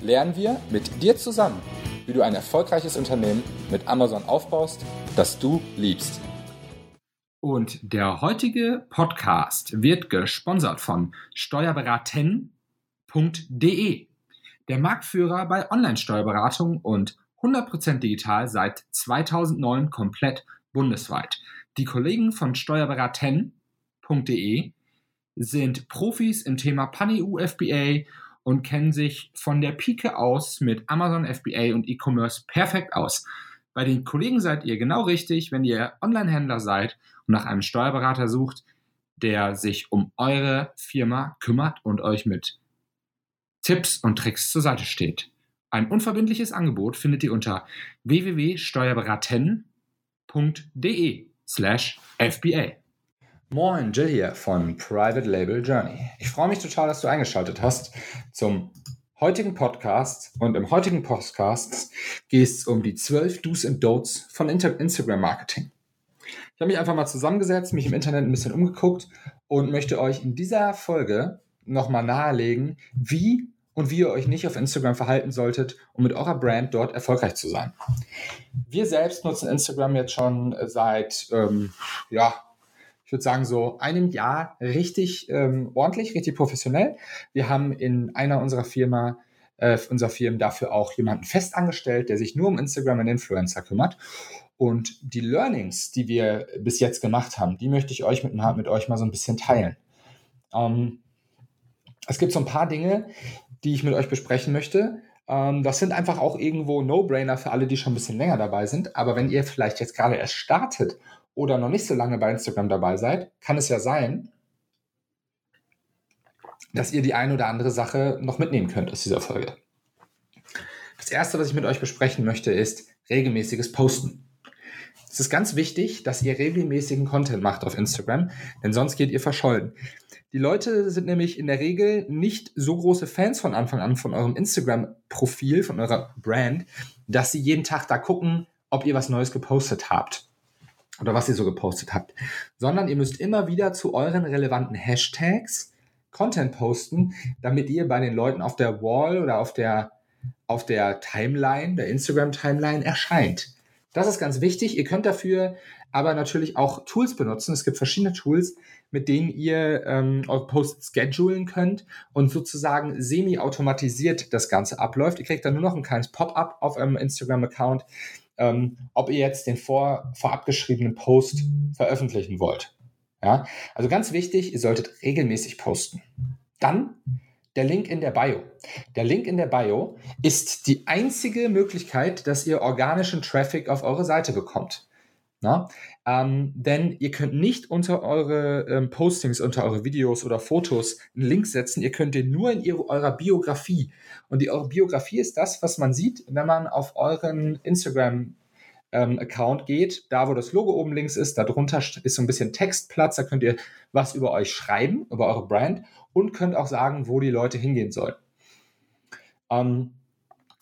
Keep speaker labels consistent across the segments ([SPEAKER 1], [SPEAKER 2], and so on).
[SPEAKER 1] lernen wir mit dir zusammen, wie du ein erfolgreiches Unternehmen mit Amazon aufbaust, das du liebst.
[SPEAKER 2] Und der heutige Podcast wird gesponsert von steuerberaten.de, der Marktführer bei Online-Steuerberatung und 100% digital seit 2009 komplett bundesweit. Die Kollegen von steuerberaten.de sind Profis im Thema Pan-EU FBA und kennen sich von der Pike aus mit Amazon FBA und E-Commerce perfekt aus. Bei den Kollegen seid ihr genau richtig, wenn ihr Online-Händler seid und nach einem Steuerberater sucht, der sich um eure Firma kümmert und euch mit Tipps und Tricks zur Seite steht. Ein unverbindliches Angebot findet ihr unter www.steuerberaten.de slash FBA.
[SPEAKER 1] Moin, Jill hier von Private Label Journey. Ich freue mich total, dass du eingeschaltet hast zum heutigen Podcast. Und im heutigen Podcast geht es um die 12 Do's and Don'ts von Instagram Marketing. Ich habe mich einfach mal zusammengesetzt, mich im Internet ein bisschen umgeguckt und möchte euch in dieser Folge nochmal nahelegen, wie und wie ihr euch nicht auf Instagram verhalten solltet, um mit eurer Brand dort erfolgreich zu sein. Wir selbst nutzen Instagram jetzt schon seit, ähm, ja, ich würde sagen, so einem Jahr richtig ähm, ordentlich, richtig professionell. Wir haben in einer unserer Firma, äh, unserer Firmen dafür auch jemanden fest angestellt, der sich nur um Instagram und Influencer kümmert. Und die Learnings, die wir bis jetzt gemacht haben, die möchte ich euch mit, mit euch mal so ein bisschen teilen. Ähm, es gibt so ein paar Dinge, die ich mit euch besprechen möchte. Ähm, das sind einfach auch irgendwo No-Brainer für alle, die schon ein bisschen länger dabei sind. Aber wenn ihr vielleicht jetzt gerade erst startet oder noch nicht so lange bei Instagram dabei seid, kann es ja sein, dass ihr die eine oder andere Sache noch mitnehmen könnt aus dieser Folge. Das erste, was ich mit euch besprechen möchte, ist regelmäßiges Posten. Es ist ganz wichtig, dass ihr regelmäßigen Content macht auf Instagram, denn sonst geht ihr verschollen. Die Leute sind nämlich in der Regel nicht so große Fans von Anfang an von eurem Instagram-Profil, von eurer Brand, dass sie jeden Tag da gucken, ob ihr was Neues gepostet habt oder was ihr so gepostet habt, sondern ihr müsst immer wieder zu euren relevanten Hashtags Content posten, damit ihr bei den Leuten auf der Wall oder auf der, auf der Timeline, der Instagram-Timeline erscheint. Das ist ganz wichtig. Ihr könnt dafür aber natürlich auch Tools benutzen. Es gibt verschiedene Tools, mit denen ihr ähm, eure Posts schedulen könnt und sozusagen semi-automatisiert das Ganze abläuft. Ihr kriegt dann nur noch ein kleines Pop-up auf eurem Instagram-Account, ähm, ob ihr jetzt den vor, vorab geschriebenen Post veröffentlichen wollt. Ja, also ganz wichtig, ihr solltet regelmäßig posten. Dann der Link in der Bio. Der Link in der Bio ist die einzige Möglichkeit, dass ihr organischen Traffic auf eure Seite bekommt. Na? Ähm, denn ihr könnt nicht unter eure ähm, Postings, unter eure Videos oder Fotos einen Link setzen. Ihr könnt den nur in ihre, eurer Biografie. Und die, eure Biografie ist das, was man sieht, wenn man auf euren Instagram ähm, Account geht, da wo das Logo oben links ist, darunter ist so ein bisschen Textplatz, da könnt ihr was über euch schreiben, über eure Brand und könnt auch sagen, wo die Leute hingehen sollen. Ähm,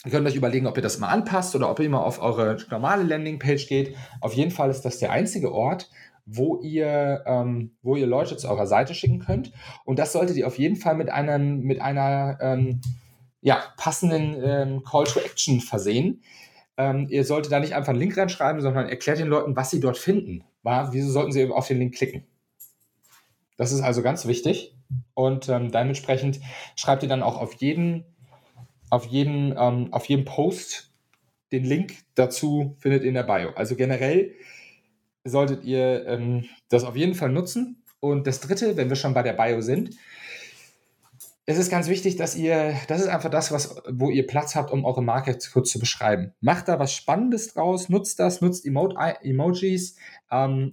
[SPEAKER 1] ihr könnt euch überlegen, ob ihr das mal anpasst oder ob ihr immer auf eure normale Landingpage geht. Auf jeden Fall ist das der einzige Ort, wo ihr, ähm, wo ihr Leute zu eurer Seite schicken könnt. Und das solltet ihr auf jeden Fall mit, einem, mit einer ähm, ja, passenden ähm, Call to Action versehen. Ähm, ihr solltet da nicht einfach einen Link reinschreiben, sondern erklärt den Leuten, was sie dort finden. War, wieso sollten sie auf den Link klicken? Das ist also ganz wichtig. Und ähm, dementsprechend schreibt ihr dann auch auf jeden, auf jeden, ähm, auf jeden Post den Link dazu findet ihr in der Bio. Also generell solltet ihr ähm, das auf jeden Fall nutzen. Und das dritte, wenn wir schon bei der Bio sind, es ist ganz wichtig, dass ihr, das ist einfach das, was, wo ihr Platz habt, um eure Marke kurz zu beschreiben. Macht da was Spannendes draus, nutzt das, nutzt Emo Emojis. Ähm,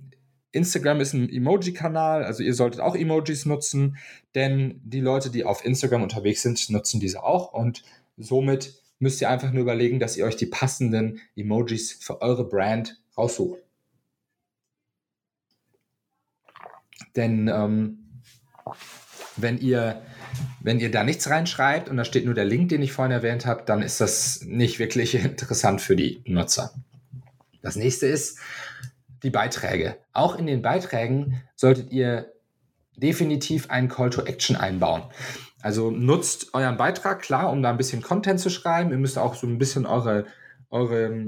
[SPEAKER 1] Instagram ist ein Emoji-Kanal, also ihr solltet auch Emojis nutzen, denn die Leute, die auf Instagram unterwegs sind, nutzen diese auch und somit müsst ihr einfach nur überlegen, dass ihr euch die passenden Emojis für eure Brand raussucht. Denn ähm, wenn ihr wenn ihr da nichts reinschreibt und da steht nur der Link, den ich vorhin erwähnt habe, dann ist das nicht wirklich interessant für die Nutzer. Das nächste ist die Beiträge. Auch in den Beiträgen solltet ihr definitiv einen Call to Action einbauen. Also nutzt euren Beitrag, klar, um da ein bisschen Content zu schreiben. Ihr müsst auch so ein bisschen eure, eure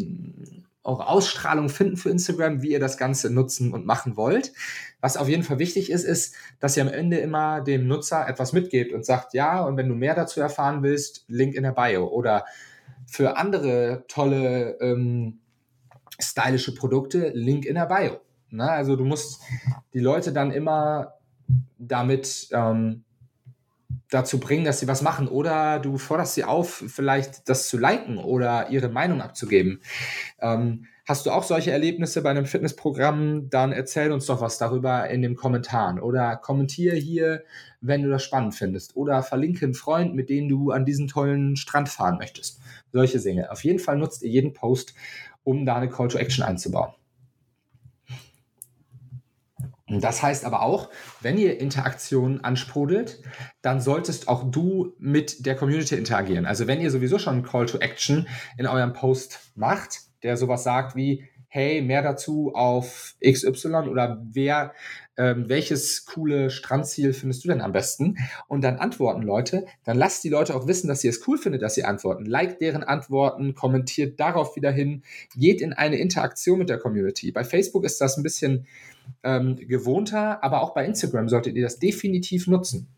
[SPEAKER 1] eure Ausstrahlung finden für Instagram, wie ihr das Ganze nutzen und machen wollt. Was auf jeden Fall wichtig ist, ist, dass ihr am Ende immer dem Nutzer etwas mitgebt und sagt, ja, und wenn du mehr dazu erfahren willst, Link in der Bio. Oder für andere tolle, ähm, stylische Produkte, Link in der Bio. Na, also du musst die Leute dann immer damit ähm, dazu bringen, dass sie was machen oder du forderst sie auf, vielleicht das zu liken oder ihre Meinung abzugeben. Ähm, hast du auch solche Erlebnisse bei einem Fitnessprogramm? Dann erzähl uns doch was darüber in den Kommentaren oder kommentiere hier, wenn du das spannend findest oder verlinke einen Freund, mit dem du an diesen tollen Strand fahren möchtest. Solche Dinge. Auf jeden Fall nutzt ihr jeden Post, um da eine Call to Action einzubauen. Das heißt aber auch, wenn ihr Interaktionen ansprudelt, dann solltest auch du mit der Community interagieren. Also wenn ihr sowieso schon einen Call to Action in eurem Post macht, der sowas sagt wie, hey, mehr dazu auf XY oder wer, ähm, welches coole Strandziel findest du denn am besten? Und dann antworten Leute, dann lasst die Leute auch wissen, dass ihr es cool findet, dass sie antworten. Like deren Antworten, kommentiert darauf wieder hin, geht in eine Interaktion mit der Community. Bei Facebook ist das ein bisschen ähm, gewohnter, aber auch bei Instagram solltet ihr das definitiv nutzen.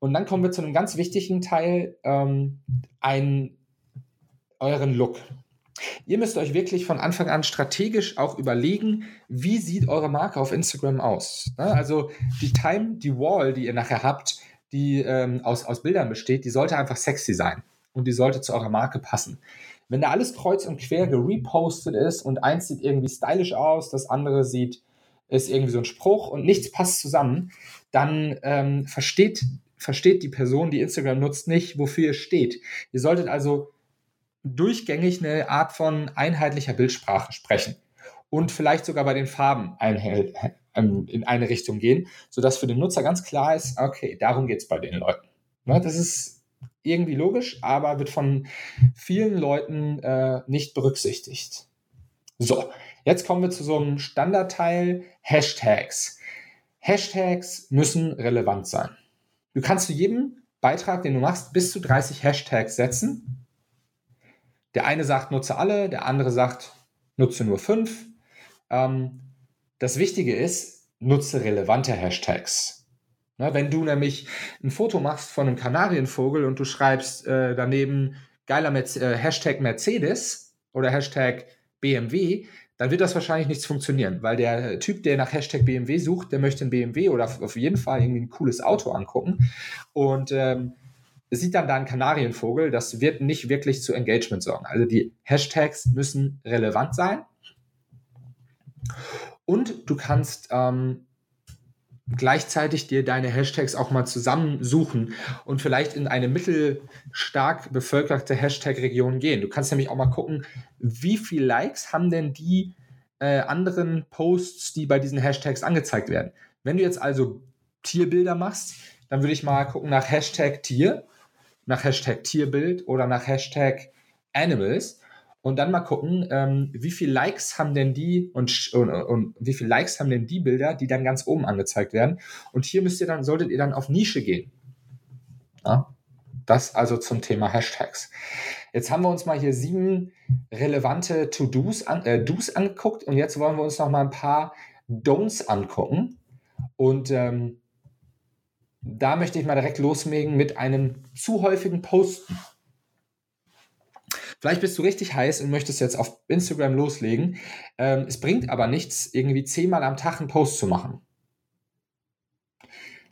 [SPEAKER 1] Und dann kommen wir zu einem ganz wichtigen Teil, ähm, ein, euren Look. Ihr müsst euch wirklich von Anfang an strategisch auch überlegen, wie sieht eure Marke auf Instagram aus. Ne? Also die Time, die Wall, die ihr nachher habt, die ähm, aus, aus Bildern besteht, die sollte einfach sexy sein und die sollte zu eurer Marke passen. Wenn da alles kreuz und quer gerepostet ist und eins sieht irgendwie stylisch aus, das andere sieht, ist irgendwie so ein Spruch und nichts passt zusammen, dann ähm, versteht, versteht die Person, die Instagram nutzt, nicht, wofür ihr steht. Ihr solltet also durchgängig eine Art von einheitlicher Bildsprache sprechen und vielleicht sogar bei den Farben ähm, in eine Richtung gehen, sodass für den Nutzer ganz klar ist, okay, darum geht es bei den Leuten. Ne, das ist irgendwie logisch, aber wird von vielen Leuten äh, nicht berücksichtigt. So, jetzt kommen wir zu so einem Standardteil Hashtags. Hashtags müssen relevant sein. Du kannst zu jedem Beitrag, den du machst, bis zu 30 Hashtags setzen der eine sagt, nutze alle, der andere sagt, nutze nur fünf. Ähm, das Wichtige ist, nutze relevante Hashtags. Ne, wenn du nämlich ein Foto machst von einem Kanarienvogel und du schreibst äh, daneben geiler Merz äh, Hashtag Mercedes oder Hashtag BMW, dann wird das wahrscheinlich nichts funktionieren, weil der Typ, der nach Hashtag BMW sucht, der möchte ein BMW oder auf jeden Fall irgendwie ein cooles Auto angucken. Und ähm, sieht dann da ein Kanarienvogel, das wird nicht wirklich zu Engagement sorgen. Also die Hashtags müssen relevant sein. Und du kannst ähm, gleichzeitig dir deine Hashtags auch mal zusammensuchen und vielleicht in eine mittelstark bevölkerte Hashtag-Region gehen. Du kannst nämlich auch mal gucken, wie viele Likes haben denn die äh, anderen Posts, die bei diesen Hashtags angezeigt werden. Wenn du jetzt also Tierbilder machst, dann würde ich mal gucken nach Hashtag Tier nach Hashtag Tierbild oder nach Hashtag Animals und dann mal gucken, ähm, wie viele Likes haben denn die und, und, und, wie viele Likes haben denn die Bilder, die dann ganz oben angezeigt werden. Und hier müsst ihr dann, solltet ihr dann auf Nische gehen. Ja? Das also zum Thema Hashtags. Jetzt haben wir uns mal hier sieben relevante To-Dos an, äh, Do's angeguckt und jetzt wollen wir uns noch mal ein paar Don'ts angucken. Und ähm, da möchte ich mal direkt loslegen mit einem zu häufigen Posten. Vielleicht bist du richtig heiß und möchtest jetzt auf Instagram loslegen. Ähm, es bringt aber nichts, irgendwie zehnmal am Tag einen Post zu machen.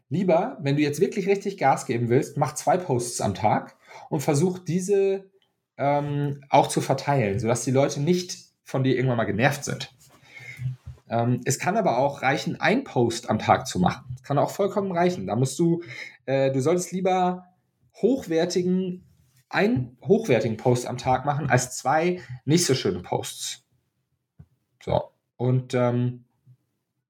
[SPEAKER 1] Lieber, wenn du jetzt wirklich richtig Gas geben willst, mach zwei Posts am Tag und versuch diese ähm, auch zu verteilen, sodass die Leute nicht von dir irgendwann mal genervt sind. Ähm, es kann aber auch reichen, ein Post am Tag zu machen. Das kann auch vollkommen reichen. Da musst du, äh, du solltest lieber hochwertigen einen hochwertigen Post am Tag machen als zwei nicht so schöne Posts. So, und ähm,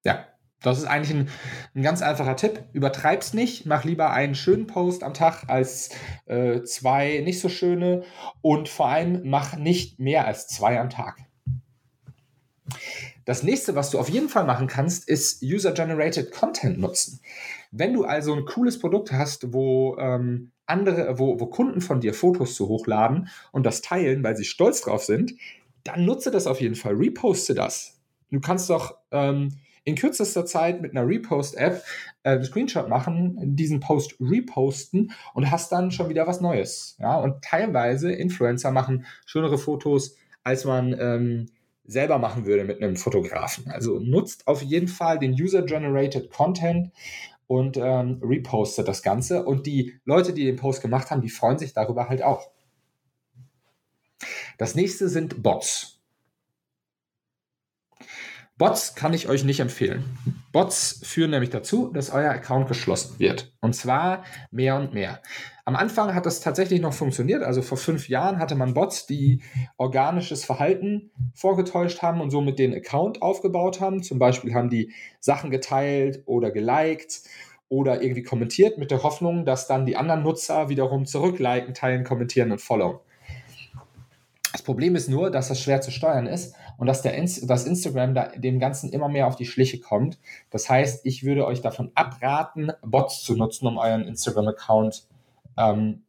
[SPEAKER 1] ja, das ist eigentlich ein, ein, ganz einfacher Tipp. Übertreib's nicht, mach lieber einen schönen Post am Tag als äh, zwei nicht so schöne und vor allem mach nicht mehr als zwei am Tag. Das nächste, was du auf jeden Fall machen kannst, ist User-Generated Content nutzen. Wenn du also ein cooles Produkt hast, wo ähm, andere, wo, wo Kunden von dir Fotos zu hochladen und das teilen, weil sie stolz drauf sind, dann nutze das auf jeden Fall. Reposte das. Du kannst doch ähm, in kürzester Zeit mit einer Repost-App äh, einen Screenshot machen, diesen Post reposten und hast dann schon wieder was Neues. Ja? Und teilweise Influencer machen schönere Fotos, als man ähm, selber machen würde mit einem Fotografen. Also nutzt auf jeden Fall den User-Generated Content und ähm, repostet das Ganze. Und die Leute, die den Post gemacht haben, die freuen sich darüber halt auch. Das nächste sind Bots. Bots kann ich euch nicht empfehlen. Bots führen nämlich dazu, dass euer Account geschlossen wird. Und zwar mehr und mehr. Am Anfang hat das tatsächlich noch funktioniert. Also vor fünf Jahren hatte man Bots, die organisches Verhalten vorgetäuscht haben und somit den Account aufgebaut haben. Zum Beispiel haben die Sachen geteilt oder geliked oder irgendwie kommentiert mit der Hoffnung, dass dann die anderen Nutzer wiederum zurückliken, teilen, kommentieren und followen. Das Problem ist nur, dass das schwer zu steuern ist und dass, der Inst dass Instagram da dem Ganzen immer mehr auf die Schliche kommt. Das heißt, ich würde euch davon abraten, Bots zu nutzen, um euren Instagram-Account ähm,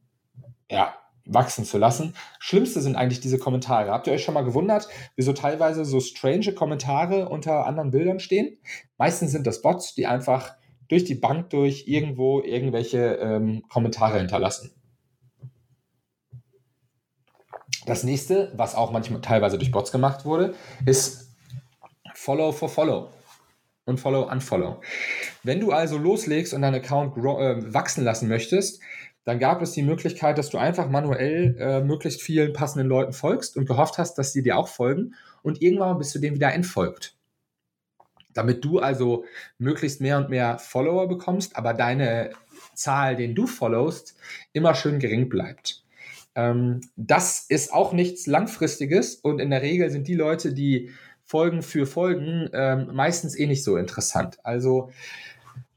[SPEAKER 1] ja, wachsen zu lassen. Schlimmste sind eigentlich diese Kommentare. Habt ihr euch schon mal gewundert, wieso teilweise so strange Kommentare unter anderen Bildern stehen? Meistens sind das Bots, die einfach durch die Bank durch irgendwo irgendwelche ähm, Kommentare hinterlassen. Das nächste, was auch manchmal teilweise durch Bots gemacht wurde, ist Follow for Follow und Follow Unfollow. Wenn du also loslegst und deinen Account äh, wachsen lassen möchtest, dann gab es die Möglichkeit, dass du einfach manuell äh, möglichst vielen passenden Leuten folgst und gehofft hast, dass die dir auch folgen und irgendwann bist du denen wieder entfolgt. Damit du also möglichst mehr und mehr Follower bekommst, aber deine Zahl, den du followst, immer schön gering bleibt. Ähm, das ist auch nichts Langfristiges und in der Regel sind die Leute, die Folgen für Folgen ähm, meistens eh nicht so interessant. Also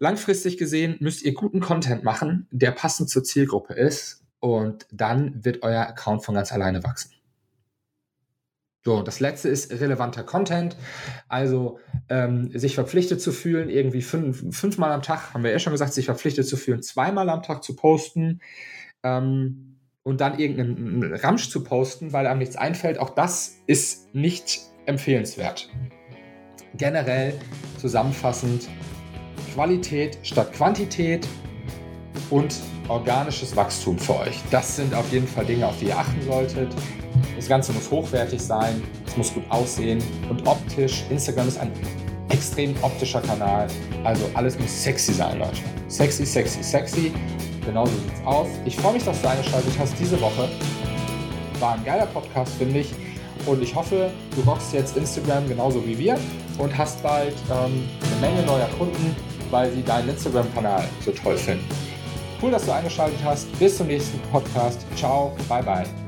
[SPEAKER 1] langfristig gesehen müsst ihr guten Content machen, der passend zur Zielgruppe ist und dann wird euer Account von ganz alleine wachsen. So, das letzte ist relevanter Content, also ähm, sich verpflichtet zu fühlen, irgendwie fünf, fünfmal am Tag, haben wir ja schon gesagt, sich verpflichtet zu fühlen, zweimal am Tag zu posten. Ähm, und dann irgendeinen Ramsch zu posten, weil einem nichts einfällt, auch das ist nicht empfehlenswert. Generell zusammenfassend Qualität statt Quantität und organisches Wachstum für euch. Das sind auf jeden Fall Dinge, auf die ihr achten solltet. Das Ganze muss hochwertig sein, es muss gut aussehen und optisch. Instagram ist ein extrem optischer Kanal, also alles muss sexy sein, Leute. Sexy, sexy, sexy. Genauso sieht's aus. Ich freue mich, dass du eingeschaltet hast diese Woche. War ein geiler Podcast, finde ich. Und ich hoffe, du rockst jetzt Instagram genauso wie wir und hast bald ähm, eine Menge neuer Kunden, weil sie deinen Instagram-Kanal so toll finden. Cool, dass du eingeschaltet hast. Bis zum nächsten Podcast. Ciao, bye bye.